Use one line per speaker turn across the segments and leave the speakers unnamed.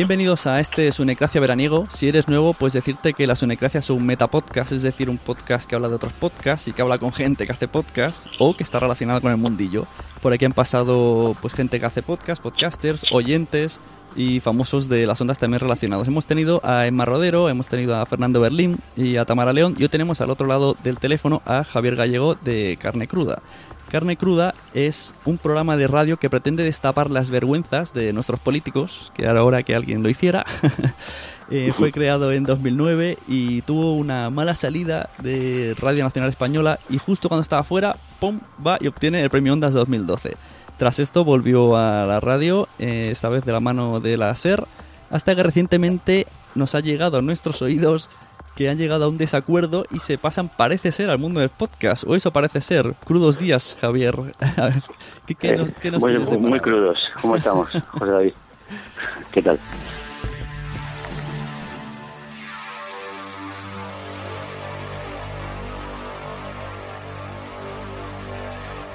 Bienvenidos a este Sunecracia veraniego. Si eres nuevo, pues decirte que la Sunecracia es un metapodcast, es decir, un podcast que habla de otros podcasts y que habla con gente que hace podcasts o que está relacionada con el mundillo. Por aquí han pasado pues gente que hace podcasts, podcasters, oyentes y famosos de las ondas también relacionados. Hemos tenido a Emma Rodero, hemos tenido a Fernando Berlín y a Tamara León y hoy tenemos al otro lado del teléfono a Javier Gallego de Carne Cruda. Carne Cruda es un programa de radio que pretende destapar las vergüenzas de nuestros políticos, que era hora que alguien lo hiciera. Eh, fue creado en 2009 y tuvo una mala salida de Radio Nacional Española y justo cuando estaba fuera, ¡pum! va y obtiene el premio Ondas 2012. Tras esto volvió a la radio, eh, esta vez de la mano de la SER, hasta que recientemente nos ha llegado a nuestros oídos que han llegado a un desacuerdo y se pasan, parece ser, al mundo del podcast. O eso parece ser. Crudos días, Javier.
¿Qué, qué nos, qué nos muy, muy crudos. ¿Cómo estamos, José David? ¿Qué tal?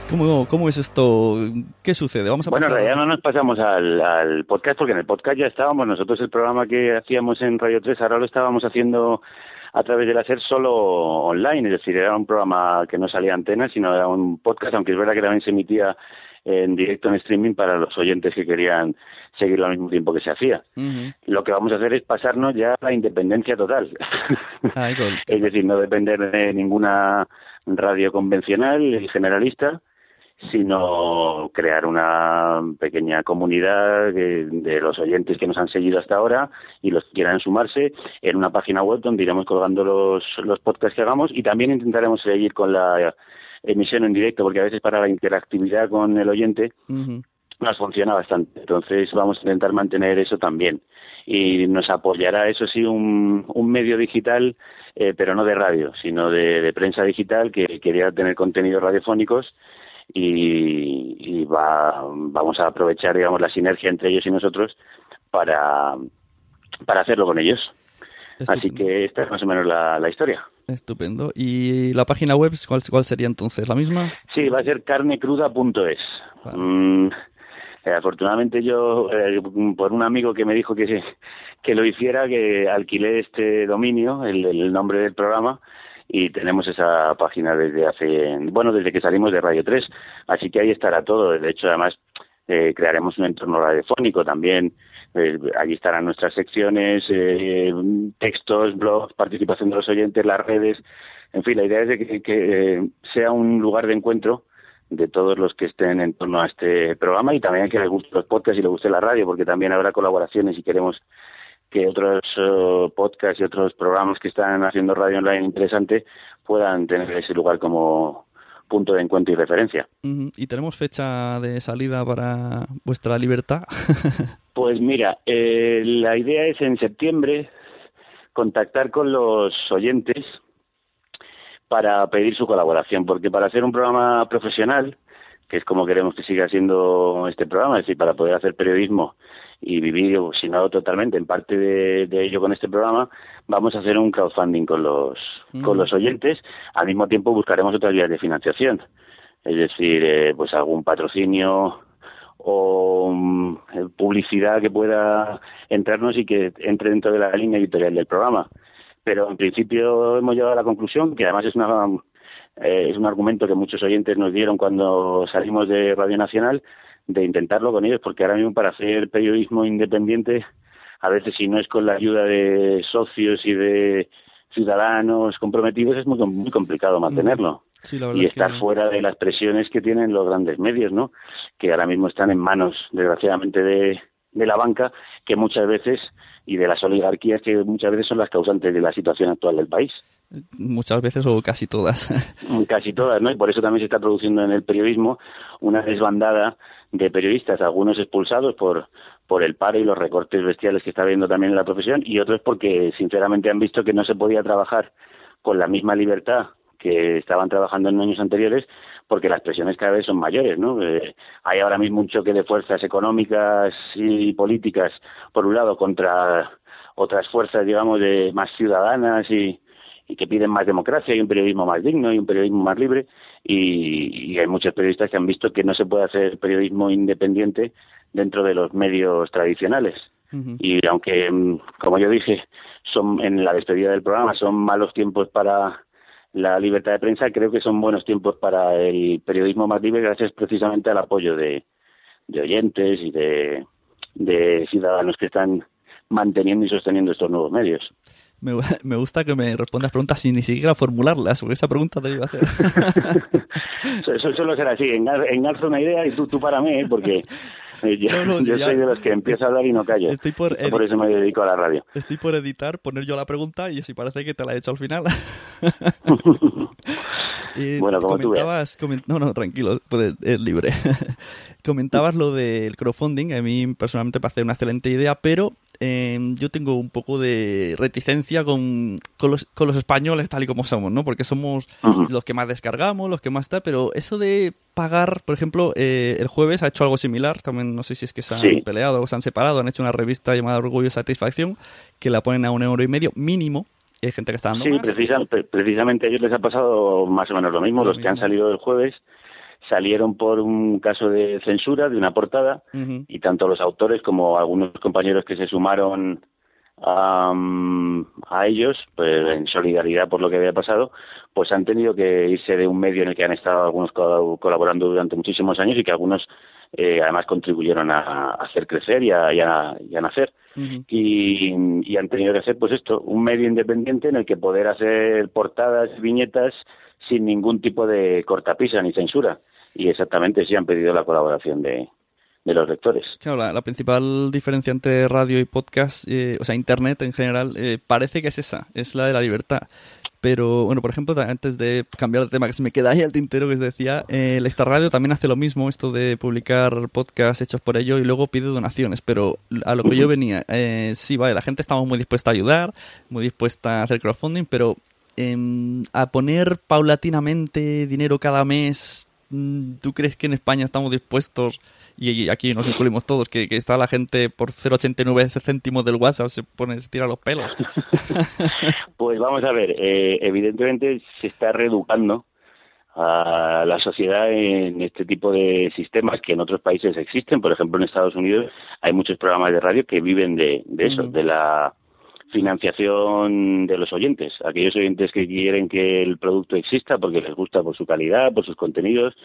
¿Cómo, ¿Cómo, es esto? ¿Qué sucede?
Vamos a bueno, en realidad no nos pasamos al, al, podcast porque en el podcast ya estábamos. Nosotros el programa que hacíamos en Radio 3 ahora lo estábamos haciendo a través del hacer solo online, es decir, era un programa que no salía antena, sino era un podcast, aunque es verdad que también se emitía en directo en streaming para los oyentes que querían seguirlo al mismo tiempo que se hacía. Lo que vamos a hacer es pasarnos ya a la independencia total. es decir, no depender de ninguna radio convencional y generalista, sino crear una pequeña comunidad de, los oyentes que nos han seguido hasta ahora y los que quieran sumarse en una página web donde iremos colgando los, los podcasts que hagamos y también intentaremos seguir con la emisión en directo porque a veces para la interactividad con el oyente nos funciona bastante. Entonces vamos a intentar mantener eso también y nos apoyará, eso sí, un, un medio digital, eh, pero no de radio, sino de, de prensa digital que quería tener contenidos radiofónicos y, va, vamos a aprovechar, digamos, la sinergia entre ellos y nosotros para, para hacerlo con ellos. Así que esta es más o menos la, la historia.
Estupendo. ¿Y la página web cuál, cuál sería entonces? ¿La misma?
Sí, va a ser carnecruda.es. Mm, eh, afortunadamente yo, eh, por un amigo que me dijo que, que lo hiciera, que alquilé este dominio, el, el nombre del programa, y tenemos esa página desde hace, bueno, desde que salimos de Radio 3, así que ahí estará todo. De hecho, además, eh, crearemos un entorno radiofónico también. Eh, allí estarán nuestras secciones, eh, textos, blogs, participación de los oyentes, las redes. En fin, la idea es de que, que sea un lugar de encuentro de todos los que estén en torno a este programa y también que les guste los podcasts y les guste la radio, porque también habrá colaboraciones y queremos que otros uh, podcasts y otros programas que están haciendo radio online interesante puedan tener ese lugar como punto de encuentro y referencia.
¿Y tenemos fecha de salida para vuestra libertad?
pues mira, eh, la idea es en septiembre contactar con los oyentes para pedir su colaboración, porque para hacer un programa profesional, que es como queremos que siga siendo este programa, es decir, para poder hacer periodismo y vivir, si no totalmente, en parte de, ello con este programa, vamos a hacer un crowdfunding con los, con los oyentes. Al mismo tiempo buscaremos otras vías de financiación, es decir, eh, pues algún patrocinio o mm, publicidad que pueda entrarnos y que entre dentro de la línea editorial del programa. Pero en principio hemos llegado a la conclusión, que además es una eh, es un argumento que muchos oyentes nos dieron cuando salimos de Radio Nacional, de intentarlo con ellos, porque ahora mismo para hacer periodismo independiente, a veces si no es con la ayuda de socios y de ciudadanos comprometidos, es muy, muy complicado mantenerlo. Y estar fuera de las presiones que tienen los grandes medios, ¿no? Que ahora mismo están en manos, desgraciadamente, de, de la banca, que muchas veces, y de las oligarquías que muchas veces son las causantes de la situación actual del país.
Muchas veces o casi todas.
Casi todas, ¿no? Y por eso también se está produciendo en el periodismo una desbandada de periodistas, algunos expulsados por, por el paro y los recortes bestiales que está habiendo también en la profesión, y otros porque sinceramente han visto que no se podía trabajar con la misma libertad que estaban trabajando en años anteriores, porque las presiones cada vez son mayores, ¿no? Eh, hay ahora mismo un choque de fuerzas económicas y políticas, por un lado, contra otras fuerzas, digamos, de más ciudadanas y, y que piden más democracia y un periodismo más digno y un periodismo más libre y, hay muchos periodistas que han visto que no se puede hacer periodismo independiente dentro de los medios tradicionales. Y aunque, mm, como yo dije, son en la despedida del programa son malos tiempos para la libertad de prensa, creo que son buenos tiempos para el periodismo más libre gracias precisamente al apoyo de, de oyentes y de, de ciudadanos que están manteniendo y sosteniendo estos nuevos medios.
Me, me, gusta que me respondas preguntas sin ni siquiera formularlas, porque esa pregunta te iba a hacer.
eso suele ser así, engarzo una idea y tú, tú para mí, ¿eh? porque yo, soy de los que empiezo a hablar y no callo. Estoy por, por eso me dedico a la radio.
Estoy por editar, poner yo la pregunta y si parece que te la he hecho al final.
bueno, como
comentabas, tú no, no, tranquilo, puedes, es libre. comentabas lo del crowdfunding, a mí personalmente me parece una excelente idea, pero Em, yo tengo un poco de reticencia con, con, los, con los españoles tal y como somos, ¿no? Porque somos los que más descargamos, los que más está, pero eso de pagar, por ejemplo, eh, el jueves ha hecho algo similar, también no sé si es que se han peleado o se han separado, han hecho una revista llamada Orgullo y Satisfacción, que la ponen a un euro y medio mínimo, hay gente que está dando
Sí, precisamente a ellos les ha pasado más o menos lo mismo, los que han salido el jueves salieron por un caso de censura de una portada y tanto los autores como algunos compañeros que se sumaron a, a, ellos, pues en solidaridad por lo que había pasado, pues han tenido que irse de un medio en el que han estado algunos colaborando durante muchísimos años y que algunos eh, además contribuyeron a, hacer crecer y a, y a, nacer. y, y, han tenido que hacer pues esto, un medio independiente en el que poder hacer portadas, viñetas sin ningún tipo de cortapisa ni censura y exactamente sí han pedido la colaboración de, los lectores.
Claro, la, principal diferencia entre radio y podcast, eh, o sea, Internet en general, eh, parece que es esa, es la de la libertad. Pero bueno, por ejemplo, antes de cambiar de tema, que se me queda ahí al tintero que os decía, eh, la Esta Radio también hace lo mismo, esto de publicar podcasts hechos por ello y luego pide donaciones. Pero a lo que yo venía, eh, sí, vale, la gente estamos muy dispuesta a ayudar, muy dispuesta a hacer crowdfunding, pero em, a poner paulatinamente dinero cada mes ¿Tú crees que en España estamos dispuestos, y aquí nos incluimos todos, que, está la gente por 0,89 céntimos del WhatsApp se pone, se tira los pelos?
pues vamos a ver, eh, evidentemente se está reeducando a la sociedad en este tipo de sistemas que en otros países existen. Por ejemplo, en Estados Unidos hay muchos programas de radio que viven de, eso, de la financiación de los oyentes, aquellos oyentes que quieren que el producto exista porque les gusta por su calidad, por sus contenidos,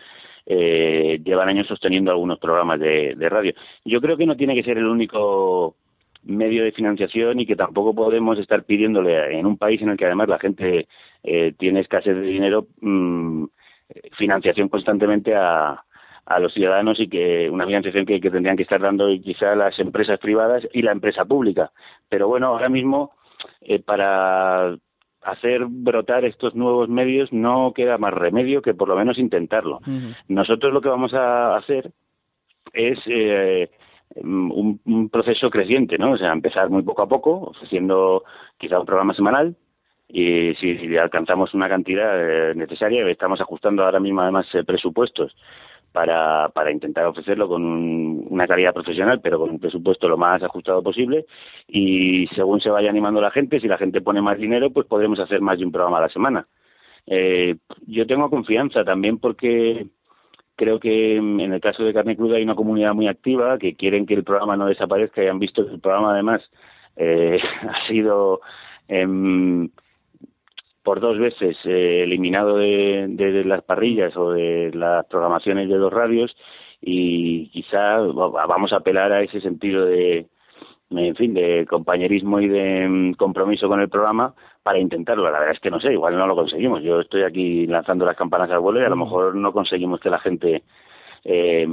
eh, llevan años sosteniendo algunos programas de, radio. Yo creo que no tiene que ser el único medio de financiación y que tampoco podemos estar pidiéndole en un país en el que además la gente eh, tiene escasez de dinero mm, financiación constantemente a, a los ciudadanos y que una financiación que, tendrían que estar dando quizá las empresas privadas y la empresa pública. Pero bueno, ahora mismo eh, para hacer brotar estos nuevos medios no queda más remedio que por lo menos intentarlo. Nosotros lo que vamos a hacer es eh, un, proceso creciente, ¿no? O sea, empezar muy poco a poco, ofreciendo quizá un programa semanal, y si, alcanzamos una cantidad eh, necesaria, estamos ajustando ahora mismo además presupuestos para, para intentar ofrecerlo con una calidad profesional, pero con un presupuesto lo más ajustado posible. Y según se vaya animando la gente, si la gente pone más dinero, pues podremos hacer más de un programa a la semana. Eh, yo tengo confianza también porque creo que en el caso de Carne Cruda hay una comunidad muy activa que quieren que el programa no desaparezca y han visto que el programa además eh, ha sido eh, por dos veces eh, eliminado de, las parrillas o de las programaciones de los radios y quizá vamos a apelar a ese sentido de, en fin, de compañerismo y de mm, compromiso con el programa para intentarlo. La verdad es que no sé, igual no lo conseguimos. Yo estoy aquí lanzando las campanas al vuelo y a lo mejor no conseguimos que la gente eh,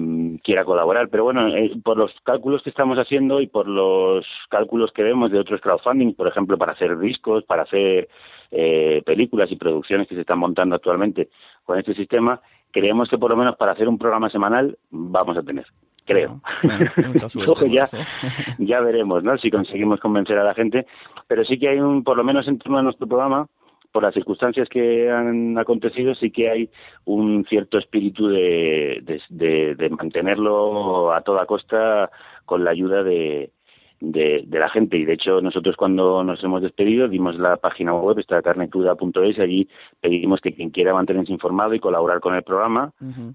quiera colaborar. Pero bueno, eh, por los cálculos que estamos haciendo y por los cálculos que vemos de otros crowdfunding, por ejemplo, para hacer discos, para hacer eh, películas y producciones que se están montando actualmente con este sistema, creemos que por lo menos para hacer un programa semanal vamos a tener. Creo. ya, ya veremos, ¿no? Si conseguimos convencer a la gente. Pero sí que hay un, por lo menos en torno a nuestro programa, por las circunstancias que han acontecido, sí que hay un cierto espíritu de, de mantenerlo a toda costa con la ayuda de, de, la gente. Y de hecho, nosotros cuando nos hemos despedido dimos la página web, esta carnecruda.es, y allí pedimos que quien quiera mantenerse informado y colaborar con el programa,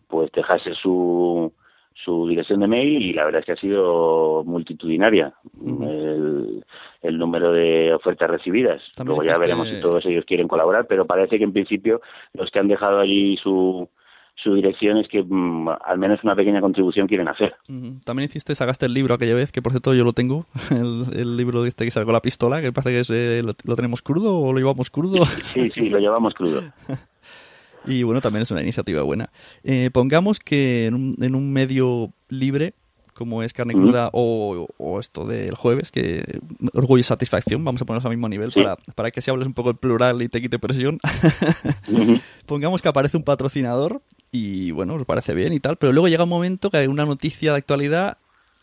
pues dejase su, su dirección de mail y la verdad es que ha sido multitudinaria el, el, número de ofertas recibidas. Luego ya veremos si todos ellos quieren colaborar, pero parece que en principio los que han dejado allí su, su dirección es que mm, al menos una pequeña contribución quieren hacer.
También hiciste, sacaste el libro aquella vez, que por cierto yo lo tengo, el, libro de este que sacó la pistola, que parece que eh, lo, tenemos crudo o lo llevamos crudo.
Sí, sí, lo llevamos crudo.
y bueno, también es una iniciativa buena. Eh, pongamos que en un, en un medio libre como es carne cruda o, esto del jueves, que orgullo y satisfacción, vamos a ponerlos al mismo nivel para, para que si hables un poco el plural y te quite presión. Pongamos que aparece un patrocinador y bueno, os parece bien y tal, pero luego llega un momento que hay una noticia de actualidad,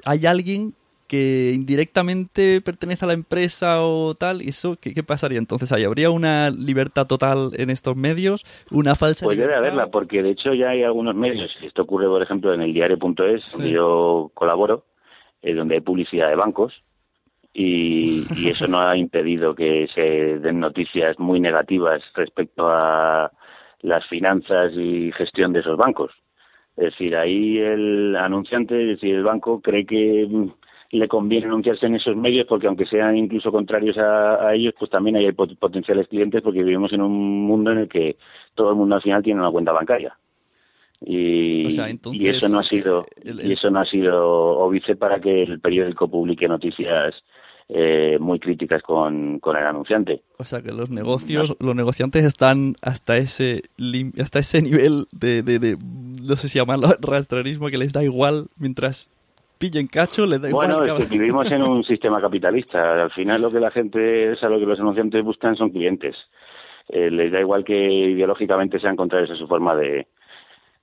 hay alguien que indirectamente pertenece a la empresa o tal, ¿eso qué, qué pasaría entonces ahí? ¿Habría una libertad total en estos medios? ¿Una falsa
Pues haberla, porque de hecho ya hay algunos medios, esto ocurre por ejemplo en el diario.es, donde yo colaboro, eh, donde hay publicidad de bancos, y, y eso no ha impedido que se den noticias muy negativas respecto a las finanzas y gestión de esos bancos. Es decir, ahí el anunciante, es decir, el banco cree que le conviene anunciarse en esos medios porque aunque sean incluso contrarios a, ellos, pues también hay potenciales clientes porque vivimos en un mundo en el que todo el mundo al final tiene una cuenta bancaria. Y, y eso no ha sido y eso no ha sido óbice para que el periódico publique noticias eh, muy críticas con, con el anunciante.
O sea que los negocios, los negociantes están hasta ese hasta ese nivel de, de, de no sé si llamarlo rastrerismo que les da igual mientras pillen cacho, le da
igual. Bueno, es que vivimos en un sistema capitalista. Al final lo que la gente, o sea, lo que los anunciantes buscan son clientes. Eh, les da igual que ideológicamente sean contrarios a su forma de,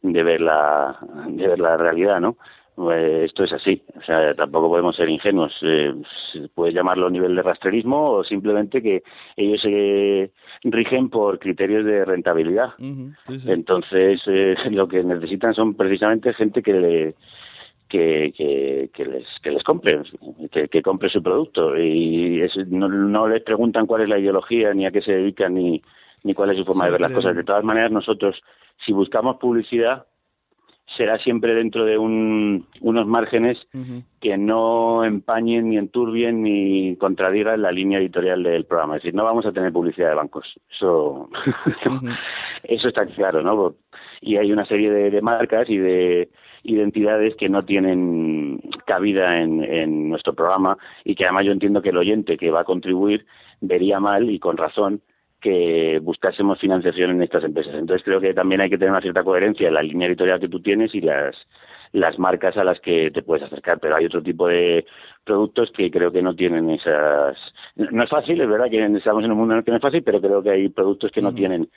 de ver la de ver la realidad, ¿no? Pues esto es así, o sea, tampoco podemos ser ingenuos. Eh, puedes llamarlo nivel de rastrerismo o simplemente que ellos se rigen por criterios de rentabilidad. Entonces, eh, lo que necesitan son precisamente gente que le, que, que, les, que les compre, que, que compre su producto. Y no, no les preguntan cuál es la ideología, ni a qué se dedican, ni, ni cuál es su forma de ver las cosas. De todas maneras, nosotros, si buscamos publicidad, será siempre dentro de un, unos márgenes que no empañen ni enturbien ni contradigan la línea editorial del programa. Es decir, no vamos a tener publicidad de bancos. Eso, eso está claro, ¿no? Y hay una serie de marcas y de identidades que no tienen cabida en, en nuestro programa y que además yo entiendo que el oyente que va a contribuir vería mal y con razón que buscásemos financiación en estas empresas. Entonces creo que también hay que tener una cierta coherencia en la línea editorial que tú tienes y las las marcas a las que te puedes acercar, pero hay otro tipo de productos que creo que no tienen esas... No es fácil, es verdad que estamos en un mundo en el que no es fácil, pero creo que hay productos que no tienen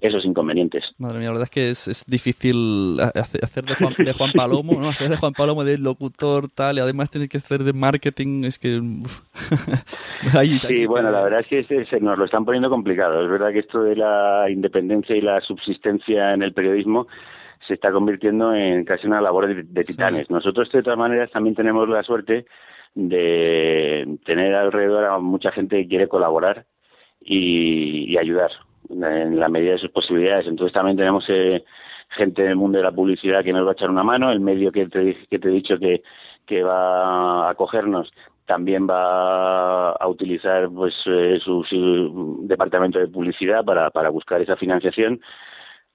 esos inconvenientes.
Madre mía, la verdad es que es, difícil hacer de Juan, de Juan Palomo, ¿no? Hacer de Juan Palomo de locutor, tal, y además tener que hacer de marketing, es que...
sí, bueno, la verdad es que se, nos lo están poniendo complicado. Es verdad que esto de la independencia y la subsistencia en el periodismo se está convirtiendo en casi una labor de, titanes. Nosotros, de todas maneras, también tenemos la suerte de tener alrededor a mucha gente que quiere colaborar y, ayudar en la medida de sus posibilidades. Entonces también tenemos eh, gente del mundo de la publicidad que nos va a echar una mano, el medio que te, que te he dicho que, que va a acogernos también va a utilizar pues eh, su, su, departamento de publicidad para, para buscar esa financiación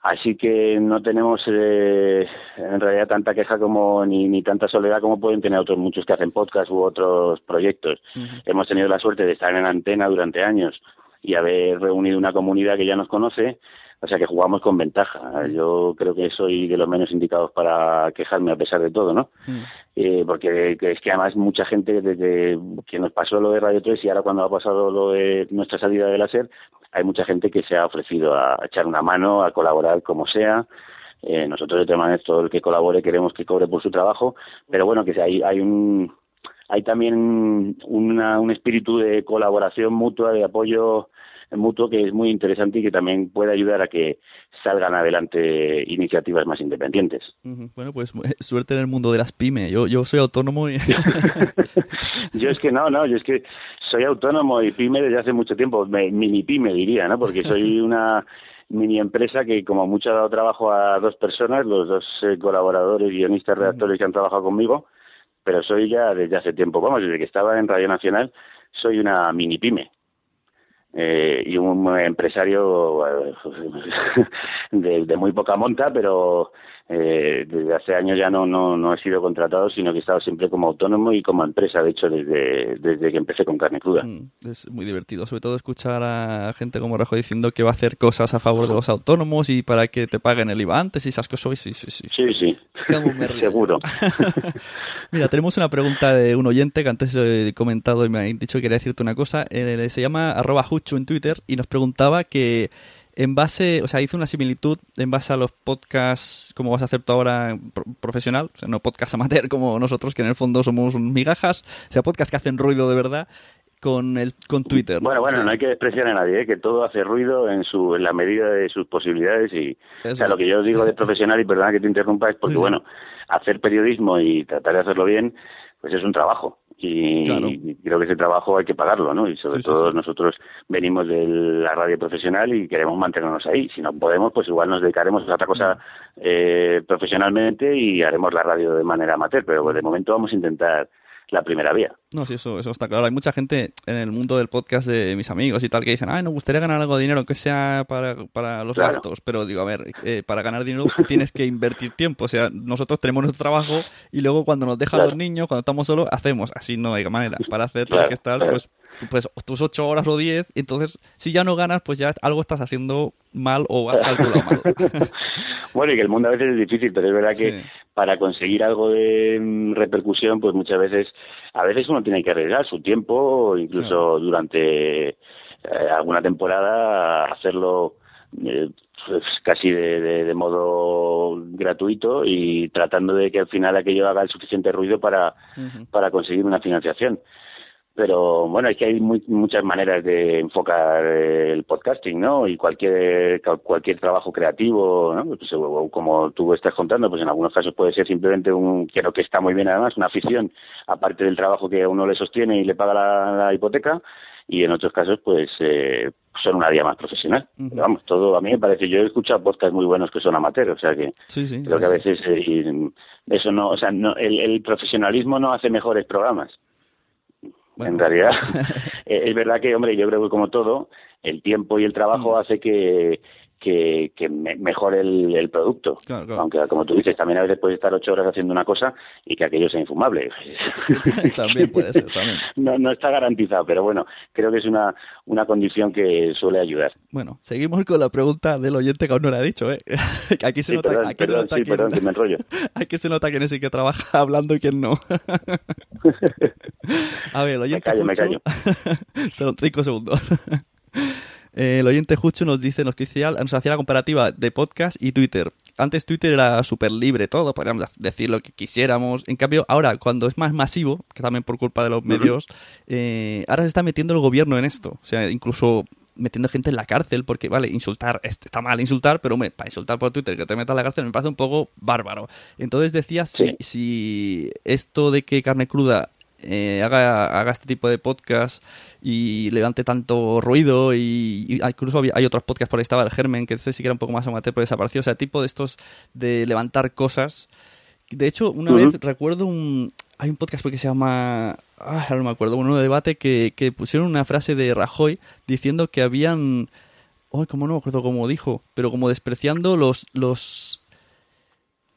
Así que no tenemos eh, en realidad tanta queja como ni, ni tanta soledad como pueden tener otros muchos que hacen podcast u otros proyectos. Hemos tenido la suerte de estar en antena durante años y haber reunido una comunidad que ya nos conoce, o sea que jugamos con ventaja. Yo creo que soy de los menos indicados para quejarme a pesar de todo, ¿no? eh, porque es que además mucha gente desde que nos pasó lo de Radio 3 y ahora cuando ha pasado lo de nuestra salida de láser, hay mucha gente que se ha ofrecido a echar una mano, a colaborar como sea. Eh, nosotros de todas maneras todo el que colabore queremos que cobre por su trabajo, pero bueno que hay, hay un hay también una, un espíritu de colaboración mutua, de apoyo mutuo que es muy interesante y que también puede ayudar a que salgan adelante iniciativas más independientes.
Bueno, pues eh, suerte en el mundo de las pymes. Yo, yo soy autónomo y...
yo es que no, no, yo es que soy autónomo y pyme desde hace mucho tiempo, mini pyme diría, ¿no? Porque soy una mini empresa que como mucho ha dado trabajo a dos personas, los dos eh, colaboradores, guionistas, redactores que han trabajado conmigo, pero soy ya desde hace tiempo, vamos, desde que estaba en Radio Nacional, soy una mini pyme. Eh, y un empresario eh, de, muy poca monta, pero eh, desde hace años ya no, no, no he sido contratado, sino que he estado siempre como autónomo y como empresa, de hecho, desde, desde que empecé con carne cruda. Mm,
es muy divertido, sobre todo escuchar a gente como Rajo diciendo que va a hacer cosas a favor de los autónomos y para que te paguen el IVA antes y esas cosas. Sí, sí, sí.
Sí, sí. Seguro.
Mira, tenemos una pregunta de un oyente que antes lo he comentado y me ha dicho que quería decirte una cosa. Eh, se llama arroba en Twitter y nos preguntaba que en base, o sea, hizo una similitud en base a los podcasts, como vas a hacer tú ahora profesional, o sea, no podcast amateur como nosotros, que en el fondo somos migajas, o sea, podcasts que hacen ruido de verdad, con el con Twitter.
Bueno, bueno, no hay que despreciar a nadie, ¿eh? que todo hace ruido en su en la medida de sus posibilidades y o sea, lo que yo digo de profesional y perdona que te interrumpa es porque bueno, hacer periodismo y tratar de hacerlo bien, pues es un trabajo y, creo que ese trabajo hay que pagarlo, ¿no? Y sobre todo nosotros venimos de la radio profesional y queremos mantenernos ahí. Si no podemos, pues igual nos dedicaremos a otra cosa eh, profesionalmente y haremos la radio de manera amateur, pero de momento vamos a intentar la primera vía.
No, sí, eso, eso está claro. Hay mucha gente en el mundo del podcast de mis amigos y tal que dicen, ay, nos gustaría ganar algo de dinero, aunque sea para, para los gastos. Pero digo, a ver, eh, para ganar dinero tienes que invertir tiempo. O sea, nosotros tenemos nuestro trabajo y luego cuando nos dejan los niños, cuando estamos solos, hacemos. Así no hay manera. Para hacer todo que estar, pues pues tus ocho horas o diez, entonces si ya no ganas, pues ya algo estás haciendo mal o algo mal.
bueno, y que el mundo a veces es difícil, pero es verdad que para conseguir algo de mm, repercusión, pues muchas veces, a veces uno tiene que arriesgar su tiempo, incluso durante eh, alguna temporada, hacerlo eh, pues casi de, de, modo gratuito y tratando de que al final aquello haga el suficiente ruido para, para conseguir una financiación pero bueno, es que hay muchas maneras de enfocar el podcasting, ¿no? Y cualquier cualquier trabajo creativo, ¿no? Pues, como tú estás contando, pues en algunos casos puede ser simplemente un, creo que está muy bien además, una afición, aparte del trabajo que a uno le sostiene y le paga la, hipoteca, y en otros casos, pues eh, son una vía más profesional. vamos, todo a mí me parece, yo he escuchado podcasts muy buenos que son amateurs, o sea que creo que a veces eh, eso no, o sea, no, el profesionalismo no hace mejores programas en realidad, eh, es verdad que, hombre, yo creo que como todo, el tiempo y el trabajo mm. hace que, que, que mejore el, producto. Aunque, como tú dices, también a veces puedes estar ocho horas haciendo una cosa y que aquello sea infumable.
también puede ser, también.
No, no está garantizado, pero bueno, creo que es una, una condición que suele ayudar.
Bueno, seguimos con la pregunta del oyente que aún no le ha dicho, ¿eh? aquí se nota,
perdón,
aquí se nota
sí, perdón, que me enrollo.
aquí se nota quién es el que trabaja hablando y quién no. a ver, el oyente...
Me callo, me callo.
Son cinco segundos. Eh, el oyente Jucho nos dice, nos, nos hacía la comparativa de podcast y Twitter. Antes Twitter era súper libre todo, podríamos decir lo que quisiéramos. En cambio, ahora, cuando es más masivo, que también por culpa de los medios, eh, ahora se está metiendo el gobierno en esto. O sea, incluso metiendo gente en la cárcel, porque, vale, insultar, está mal insultar, pero para insultar por Twitter que te metas en la cárcel me parece un poco bárbaro. Entonces decía si, si esto de que carne cruda eh, haga, haga este tipo de podcast y levante tanto ruido y, incluso hay otros podcasts por ahí estaba el Germen que ese sí que era un poco más amateur pero desapareció. O sea tipo de estos de levantar cosas. De hecho una vez recuerdo un hay un podcast que se llama ah, no me acuerdo uno de debate que, que pusieron una frase de Rajoy diciendo que habían oh, como no me acuerdo cómo dijo pero como despreciando los los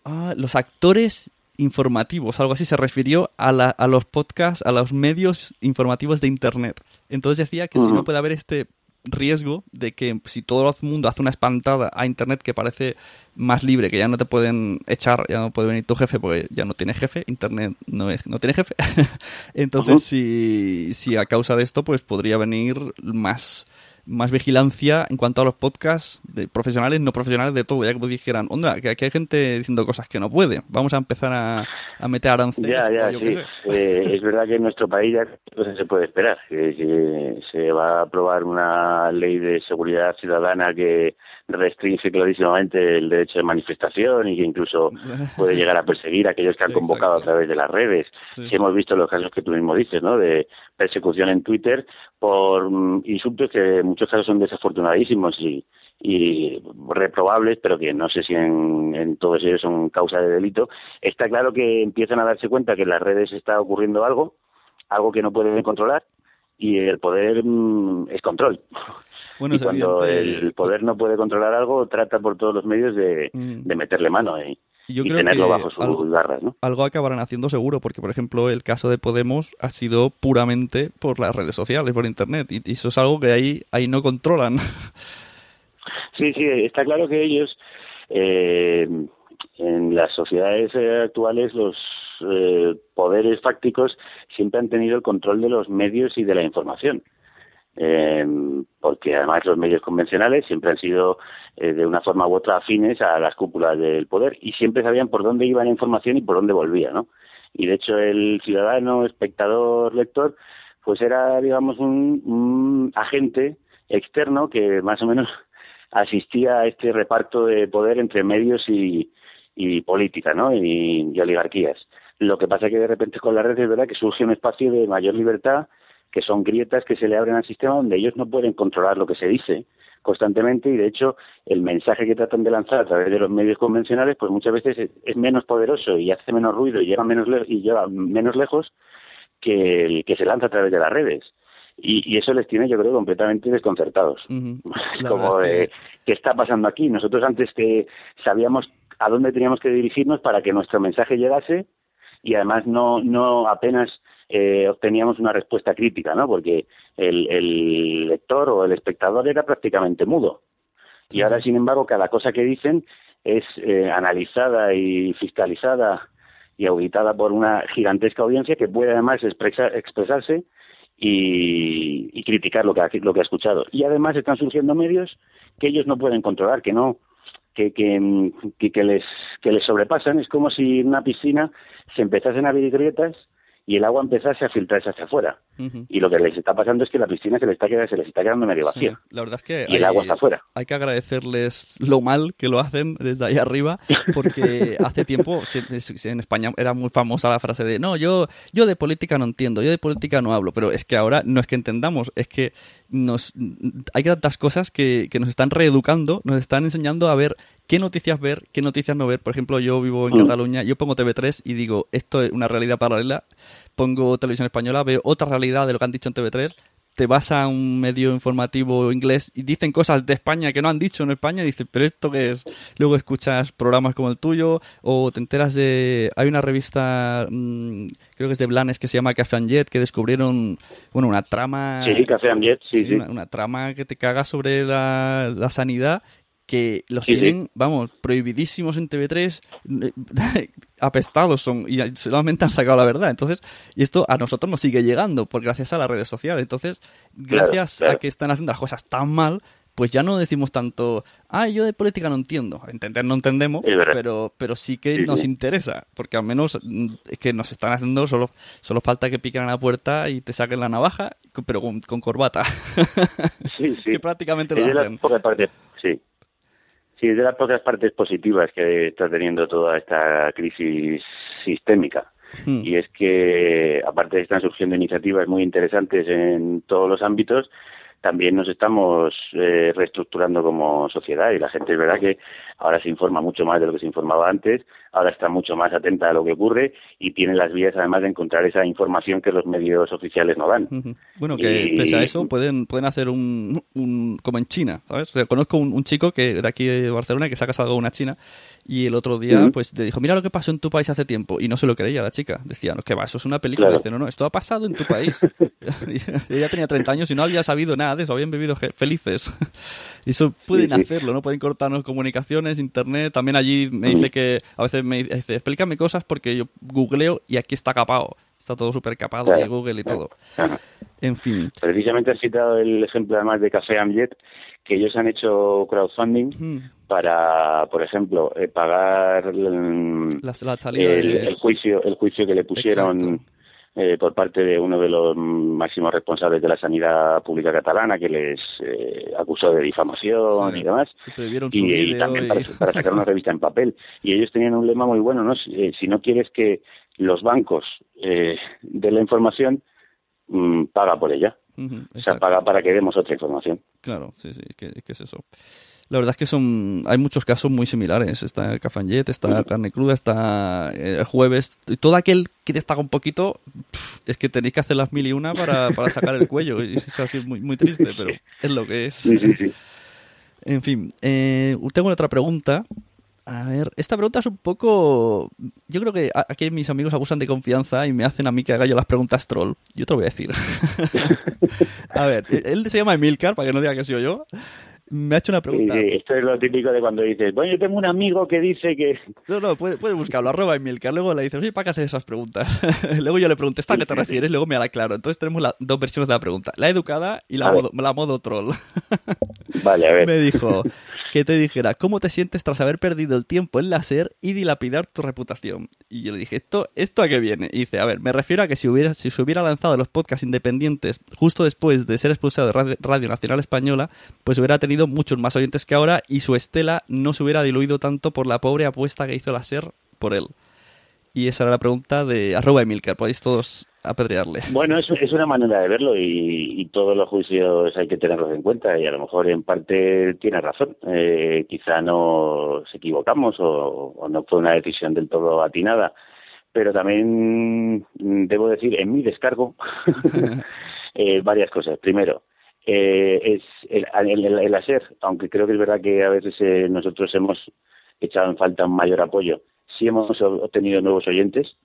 ah, los actores informativos, algo así, se refirió a, la, a los podcasts, a los medios informativos de Internet. Entonces decía que si no puede haber este riesgo de que si todo el mundo hace una espantada a Internet que parece más libre, que ya no te pueden echar, ya no puede venir tu jefe porque ya no tiene jefe, Internet no, es, no tiene jefe. Entonces, si, si a causa de esto, pues podría venir más más vigilancia en cuanto a los podcasts de profesionales, no profesionales, de todo, ya que pues dijeran, onda, que aquí hay gente diciendo cosas que no puede, vamos a empezar a, a meter aranceles.
Ya, ya, sí. Eh, es verdad que en nuestro país ya se puede esperar, que, se va a aprobar una ley de seguridad ciudadana que restringe clarísimamente el derecho de manifestación y que incluso puede llegar a perseguir a aquellos que han convocado a través de las redes. Si hemos visto los casos que tú mismo dices, ¿no? De persecución en Twitter por mm, insultos que en muchos casos son desafortunadísimos y, y reprobables, pero que no sé si en, en, todos ellos son causa de delito, está claro que empiezan a darse cuenta que en las redes está ocurriendo algo, algo que no pueden controlar, y el poder mm, es control. y cuando el poder no puede controlar algo, trata por todos los medios de, mm. meterle mano y, tenerlo bajo sus garras. ¿no?
Algo acabarán haciendo seguro, porque por ejemplo el caso de Podemos ha sido puramente por las redes sociales, por Internet, y, eso es algo que ahí, ahí no controlan.
Sí, sí, está claro que ellos, eh, en las sociedades eh, actuales, los eh, poderes fácticos siempre han tenido el control de los medios y de la información. Porque además los medios convencionales siempre han sido de una forma u otra afines a las cúpulas del poder y siempre sabían por dónde iba la información y por dónde volvía, ¿no? Y de hecho el ciudadano, espectador, lector, pues era, digamos, un agente externo que más o menos asistía a este reparto de poder entre medios y, política, ¿no? Y, oligarquías. Lo que pasa es que de repente con la red es verdad que surge un espacio de mayor libertad, que son grietas que se le abren al sistema donde ellos no pueden controlar lo que se dice constantemente y de hecho el mensaje que tratan de lanzar a través de los medios convencionales pues muchas veces es, menos poderoso y hace menos ruido y llega menos y llega menos lejos que el que se lanza a través de las redes y, eso les tiene, yo creo, completamente desconcertados. Como de, ¿qué está pasando aquí? Nosotros antes que sabíamos a dónde teníamos que dirigirnos para que nuestro mensaje llegase y además no, no apenas eh, obteníamos una respuesta crítica, ¿no? Porque el, el lector o el espectador era prácticamente mudo. Y ahora, sin embargo, cada cosa que dicen es eh, analizada y fiscalizada y auditada por una gigantesca audiencia que puede además expresarse y, criticar lo que, ha, lo que ha escuchado. Y además están surgiendo medios que ellos no pueden controlar, que no que, que, que, les, que les sobrepasan. Es como si en una piscina se empezasen a abrir grietas y el agua empezase a filtrarse hacia afuera. Y lo que les está pasando es que la piscina se les está quedando, se les está quedando medio vacía.
la verdad es que
y el agua está afuera.
Hay que agradecerles lo mal que lo hacen desde ahí arriba, porque hace tiempo en España era muy famosa la frase de no, yo, yo de política no entiendo, yo de política no hablo, pero es que ahora no es que entendamos, es que nos hay tantas cosas que, que nos están reeducando, nos están enseñando a ver qué noticias ver, qué noticias no ver. Por ejemplo, yo vivo en mm. Cataluña, yo pongo TV3 y digo, esto es una realidad paralela. Pongo televisión española, veo otra realidad de lo que han dicho en TV3. Te vas a un medio informativo inglés y dicen cosas de España que no han dicho en España y dices, pero esto qué es. Luego escuchas programas como el tuyo o te enteras de. Hay una revista, mm, creo que es de Blanes, que se llama Café and Jet, que descubrieron, bueno, una trama.
Sí, Café and Jet, sí, sí.
Una, trama que te caga sobre la, la sanidad que los tienen, vamos, prohibidísimos en TV3, apestados son, y solamente han sacado la verdad. Entonces, y esto a nosotros nos sigue llegando, por gracias a las redes sociales. Entonces, gracias a que están haciendo las cosas tan mal, pues ya no decimos tanto, ah, yo de política no entiendo. Entender no entendemos, pero, pero sí que nos interesa, porque al menos mm, es que nos están haciendo, solo, solo falta que piquen a la puerta y te saquen la navaja, pero con, corbata.
Sí, sí.
que prácticamente lo hacen.
sí. Sí, es de las pocas partes positivas que está teniendo toda esta crisis sistémica. Hmm. Y es que, aparte de están surgiendo iniciativas muy interesantes en todos los ámbitos, también nos estamos eh, reestructurando como sociedad y la gente es verdad que ahora se informa mucho más de lo que se informaba antes, ahora está mucho más atenta a lo que ocurre y tiene las vías además de encontrar esa información que los medios oficiales no dan.
Bueno, que pese a eso pueden, pueden hacer un, un como en China, ¿sabes? conozco un, un, chico que de aquí de Barcelona que se ha casado con una china y el otro día pues le dijo, mira lo que pasó en tu país hace tiempo y no se lo creía la chica, decía, no, que va, eso es una película, dice, no, no, esto ha pasado en tu país. ella tenía 30 años y no había sabido nada de eso, habían vivido felices. y eso pueden hacerlo, ¿no? Pueden cortarnos internet, también allí me dice que a veces me dice, explícame cosas porque yo googleo y aquí está capado. Está todo súper capado de Google y todo. En fin.
Precisamente has citado el ejemplo además de Café Amjet, que ellos han hecho crowdfunding para, por ejemplo, eh, pagar el, juicio el juicio que le pusieron eh, por parte de uno de los máximos responsables de la sanidad pública catalana que les eh, acusó de difamación y demás.
Y,
también Para, sacar una revista en papel. Y ellos tenían un lema muy bueno, ¿no? Si, eh, no quieres que los bancos eh, den la información, mm, paga por ella. o sea, paga para que demos otra información.
Claro, sí, sí, ¿qué, es eso? La verdad es que son hay muchos casos muy similares. Está Cafanjet, está Carne Cruda, está el Jueves. Todo aquel que destaca un poquito, es que tenéis que hacer las mil y una para, para sacar el cuello. Y es así muy, muy triste, pero es lo que es. En fin, eh, tengo otra pregunta. A ver, esta pregunta es un poco... Yo creo que aquí mis amigos abusan de confianza y me hacen a mí que haga yo las preguntas troll. Yo te lo voy a decir. a ver, él se llama Emilcar, para que no diga que soy yo me ha hecho una pregunta.
Sí, esto es lo típico de cuando dices, bueno, yo tengo un amigo que dice que...
No, no, puedes puede buscarlo, arroba Emilcar, luego le dices, oye, ¿para qué hacer esas preguntas? luego yo le pregunté, ¿a qué te refieres? Luego me hará claro. Entonces tenemos las dos versiones de la pregunta, la educada y la, modo, la modo troll.
vale, a ver.
Me dijo, que te dijera, ¿cómo te sientes tras haber perdido el tiempo en la SER y dilapidar tu reputación? Y yo le dije, ¿esto, esto a qué viene? Y dice, a ver, me refiero a que si, hubiera, si se hubiera lanzado los podcasts independientes justo después de ser expulsado de Radio Nacional Española, pues hubiera tenido muchos más oyentes que ahora y su estela no se hubiera diluido tanto por la pobre apuesta que hizo la SER por él. Y esa era la pregunta de arroba Emilcar. Podéis todos apedrearle.
Bueno, es, es una manera de verlo y, todos los juicios hay que tenerlos en cuenta y a lo mejor en parte tiene razón. Eh, quizá nos equivocamos o, no fue una decisión del todo atinada. Pero también debo decir, en mi descargo, eh, varias cosas. Primero, eh, es el, el, hacer, aunque creo que es verdad que a veces eh, nosotros hemos echado en falta un mayor apoyo, sí hemos obtenido nuevos oyentes,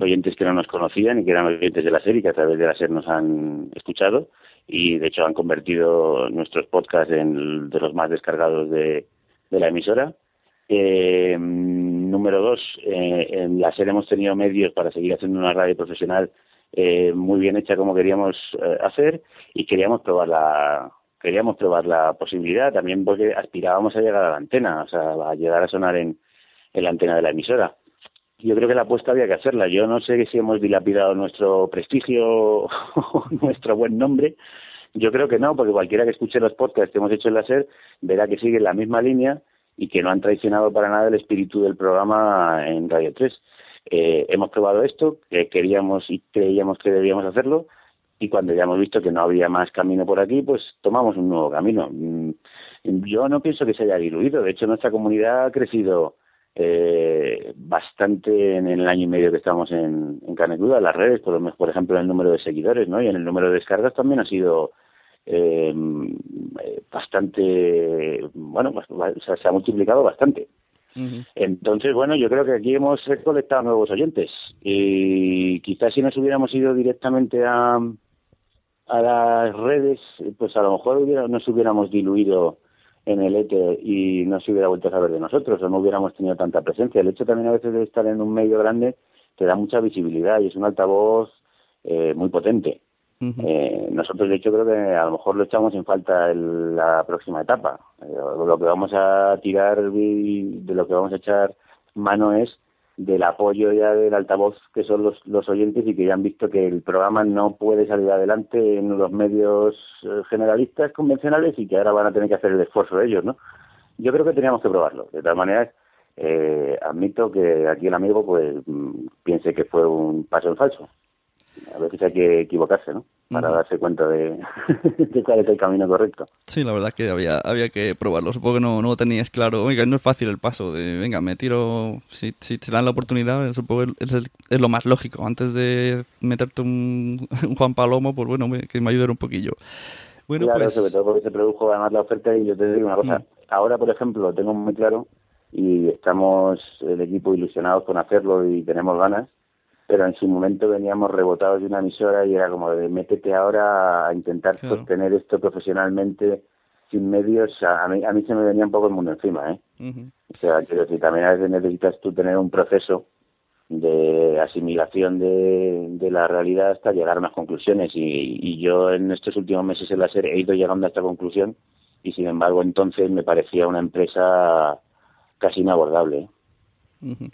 oyentes que no nos conocían y que eran oyentes de la serie que a través de la serie nos han escuchado y de hecho han convertido nuestros podcasts en de los más descargados de, la emisora. Eh, número dos, eh, en la serie hemos tenido medios para seguir haciendo una radio profesional eh, muy bien hecha como queríamos eh, hacer y queríamos probar la queríamos probar la posibilidad también porque aspirábamos a llegar a la antena, o sea, a llegar a sonar en, en la antena de la emisora. Yo creo que la apuesta había que hacerla. Yo no sé si hemos dilapidado nuestro prestigio o nuestro buen nombre. Yo creo que no, porque cualquiera que escuche los podcasts que hemos hecho en la SER verá que sigue la misma línea y que no han traicionado para nada el espíritu del programa en Radio 3. Eh, hemos probado esto, que queríamos y creíamos que debíamos hacerlo, y cuando ya hemos visto que no había más camino por aquí, pues tomamos un nuevo camino. Mm, yo no pienso que se haya diluido, de hecho nuestra comunidad ha crecido eh, bastante en el año y medio que estamos en, en carne cruda, las redes, por, por ejemplo, en el número de seguidores, ¿no? Y en el número de descargas también ha sido eh, bastante, bueno, pues, se ha multiplicado bastante. Entonces, bueno, yo creo que aquí hemos colectado nuevos oyentes y quizás si nos hubiéramos ido directamente a, a las redes, pues a lo mejor hubiera, nos hubiéramos diluido en el ETE y no se hubiera vuelto a saber de nosotros o no hubiéramos tenido tanta presencia. El hecho también a veces de estar en un medio grande te da mucha visibilidad y es un altavoz eh, muy potente. Eh, nosotros, de hecho, creo que a lo mejor lo echamos en falta en la próxima etapa. Eh, lo que vamos a tirar de lo que vamos a echar mano es del apoyo ya del altavoz que son los, los oyentes y que ya han visto que el programa no puede salir adelante en los medios eh, generalistas convencionales y que ahora van a tener que hacer el esfuerzo ellos, ¿no? Yo creo que teníamos que probarlo. De todas maneras, admito que aquí el amigo pues mm, piense que fue un paso en falso a veces hay que equivocarse, ¿no? Para darse cuenta de, cuál es el camino correcto.
Sí, la verdad que había, había que probarlo. Supongo que no, no tenías claro. Oiga, no es fácil el paso de, venga, me tiro. Si, si te dan la oportunidad, supongo que es, es lo más lógico. Antes de meterte un, Juan Palomo, pues bueno, que me ayude un poquillo. Bueno,
claro,
pues...
sobre todo porque se produjo además la oferta y yo te digo una cosa. Mm. Ahora, por ejemplo, lo tengo muy claro y estamos el equipo ilusionados con hacerlo y tenemos ganas pero en su momento veníamos rebotados de una emisora y era como de métete ahora a intentar sostener esto profesionalmente sin medios, a mí, a mí se me venía un poco el mundo encima, ¿eh? O sea, quiero decir, también a veces necesitas tú tener un proceso de asimilación de, de la realidad hasta llegar a unas conclusiones y, y, yo en estos últimos meses en la serie he ido llegando a esta conclusión y sin embargo entonces me parecía una empresa casi inabordable. ¿eh?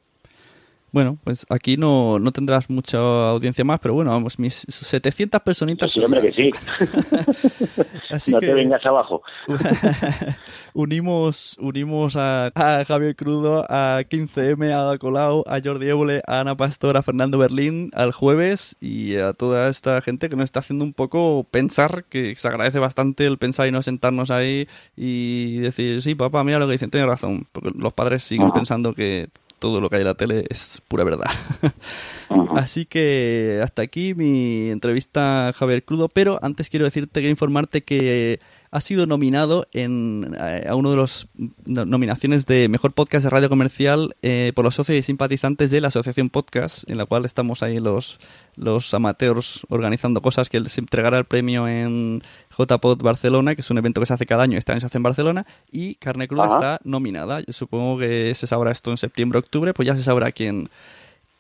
Bueno, pues aquí no, no tendrás mucha audiencia más, pero bueno, vamos, mis 700 personitas.
Sí, hombre, que sí.
Así
no
que
te vengas abajo.
unimos unimos a, a Javier Crudo, a 15M, a Colau, a Jordi Évole, a Ana Pastor, a Fernando Berlín al jueves y a toda esta gente que nos está haciendo un poco pensar, que se agradece bastante el pensar y no sentarnos ahí y decir, sí, papá, mira lo que dicen, tienes razón, porque los padres siguen
Ajá.
pensando que todo lo que hay en la tele es pura verdad. Así que hasta aquí mi entrevista a Javier Crudo, pero antes quiero decirte, quiero informarte que ha sido nominado en, eh, a uno de los no- nominaciones de Mejor Podcast de Radio Comercial eh, por los socios y simpatizantes de la Asociación Podcast, en la cual estamos ahí los, los amateurs organizando cosas, que se entregará el premio en JPod Barcelona, que es un evento que se hace cada año, este año se hace en Barcelona, y Carne Cruda
Ajá.
está nominada. Yo supongo que se sabrá esto en septiembre, octubre, pues ya se sabrá quién,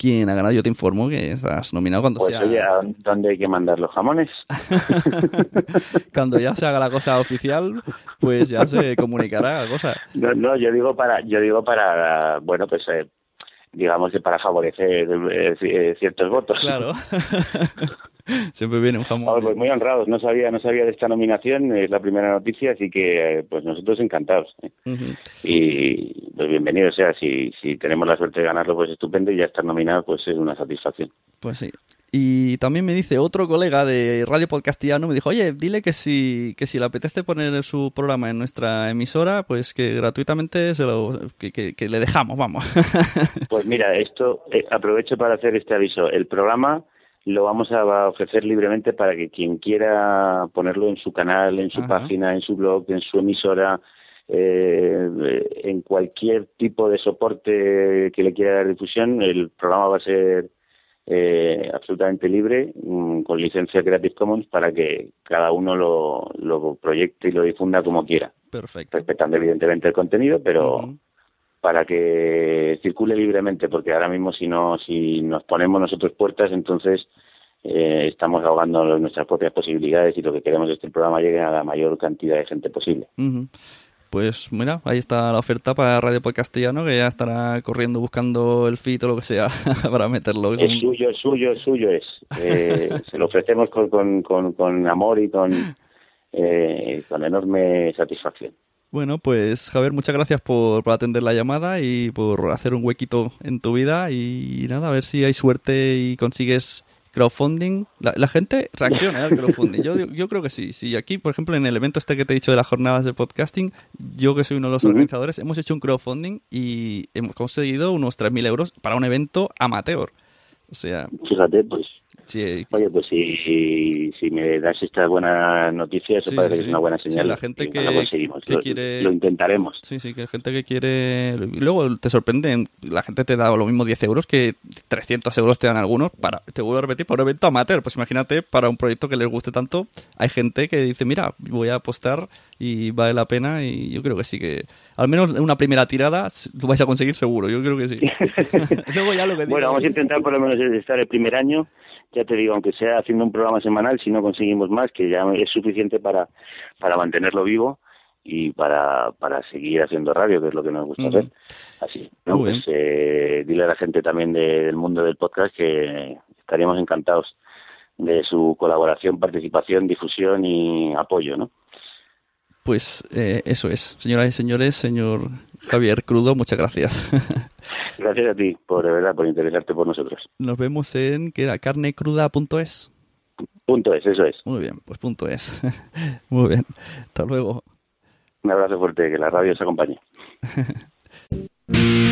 quién ha ganado. Yo te informo que estás nominado cuando
Pues
sea...
oye, ¿a dónde hay que mandar los jamones?
cuando ya se haga la cosa oficial, pues ya se comunicará la cosa.
No, no, yo digo para, yo digo para, bueno, pues eh, digamos que para favorecer eh, ciertos votos.
Claro. Siempre viene un jamón.
pues muy honrados, no sabía, no sabía de esta nominación, es la primera noticia, así que eh, pues nosotros encantados. ¿eh? Y pues bienvenido, o sea, si, si tenemos la suerte de ganarlo, pues estupendo, y ya estar nominado, pues es una satisfacción.
Pues sí. Y también me dice otro colega de Radio Podcastiano, me dijo, oye, dile que si, que si le apetece poner su programa en nuestra emisora, pues que gratuitamente se lo, que, que- que le dejamos, vamos.
Pues mira, esto eh, aprovecho para hacer este aviso. El programa lo vamos a ofrecer libremente para que quien quiera ponerlo en su canal, en su
Ajá.
página, en su blog, en su emisora, eh, en cualquier tipo de soporte que le quiera dar difusión, el programa va a ser eh, absolutamente libre, mm, con licencia Creative Commons, para que cada uno lo, lo proyecte y lo difunda como quiera,
Perfecto.
respetando evidentemente el contenido, pero. Para que circule libremente, porque ahora mismo si no, si nos ponemos nosotros puertas, entonces eh, estamos ahogando nuestras propias posibilidades y lo que queremos es que el programa llegue a la mayor cantidad de gente posible.
Pues mira, ahí está la oferta para Radio Podcastellano, que ya estará corriendo buscando el feed o lo que sea para meterlo.
Es suyo, es suyo, es suyo es. Eh, se lo ofrecemos con, con, con, con amor y con, eh, con enorme satisfacción.
Bueno, pues Javier, muchas gracias por, por atender la llamada y por hacer un huequito en tu vida y nada, a ver si hay suerte y consigues crowdfunding. La, la gente reacciona ¿eh, al crowdfunding. Yo, yo creo que sí. Sí, aquí, por ejemplo, en el evento este que te he dicho de las jornadas de podcasting, yo que soy uno de los organizadores, hemos hecho un crowdfunding y hemos conseguido unos 3.000 euros para un evento amateur. O sea,
Fíjate, pues,
sí,
oye, pues si, si, me das esta buena noticia, eso
Sí,
parece
sí,
que es una buena señal.
la gente que-
lo conseguimos.
que
Lo-
quiere-
lo intentaremos.
Sí, sí, que hay gente que quiere... Luego te sorprenden, la gente te da lo mismo 10 euros que 300 euros te dan algunos para, te vuelvo a repetir, para un evento amateur. Pues imagínate, para un proyecto que les guste tanto, hay gente que dice, mira, voy a apostar y vale la pena y yo creo que sí que... Al menos una primera tirada tú vais a conseguir seguro, yo creo que sí. Luego ya lo que digo...
Bueno, vamos a intentar por lo menos estar el primer año. Ya te digo, aunque sea haciendo un programa semanal, si no conseguimos más, que ya es suficiente para, para mantenerlo vivo y para, para seguir haciendo radio, que es lo que nos gusta
Ujú.
hacer. Así, ¿no?
Muy
pues eh, dile a la gente también de- del mundo del podcast que estaríamos encantados de su colaboración, participación, difusión y apoyo, ¿no?
Pues eh, eso es. Señoras y señores, señor Javier Crudo, muchas gracias.
Gracias a ti, por de verdad, por interesarte por nosotros.
Nos vemos en, ¿qué era? carnecruda.es.
Punto es, eso es.
Muy bien, pues punto es. Muy bien. Hasta luego.
Un abrazo fuerte, que la radio se acompañe.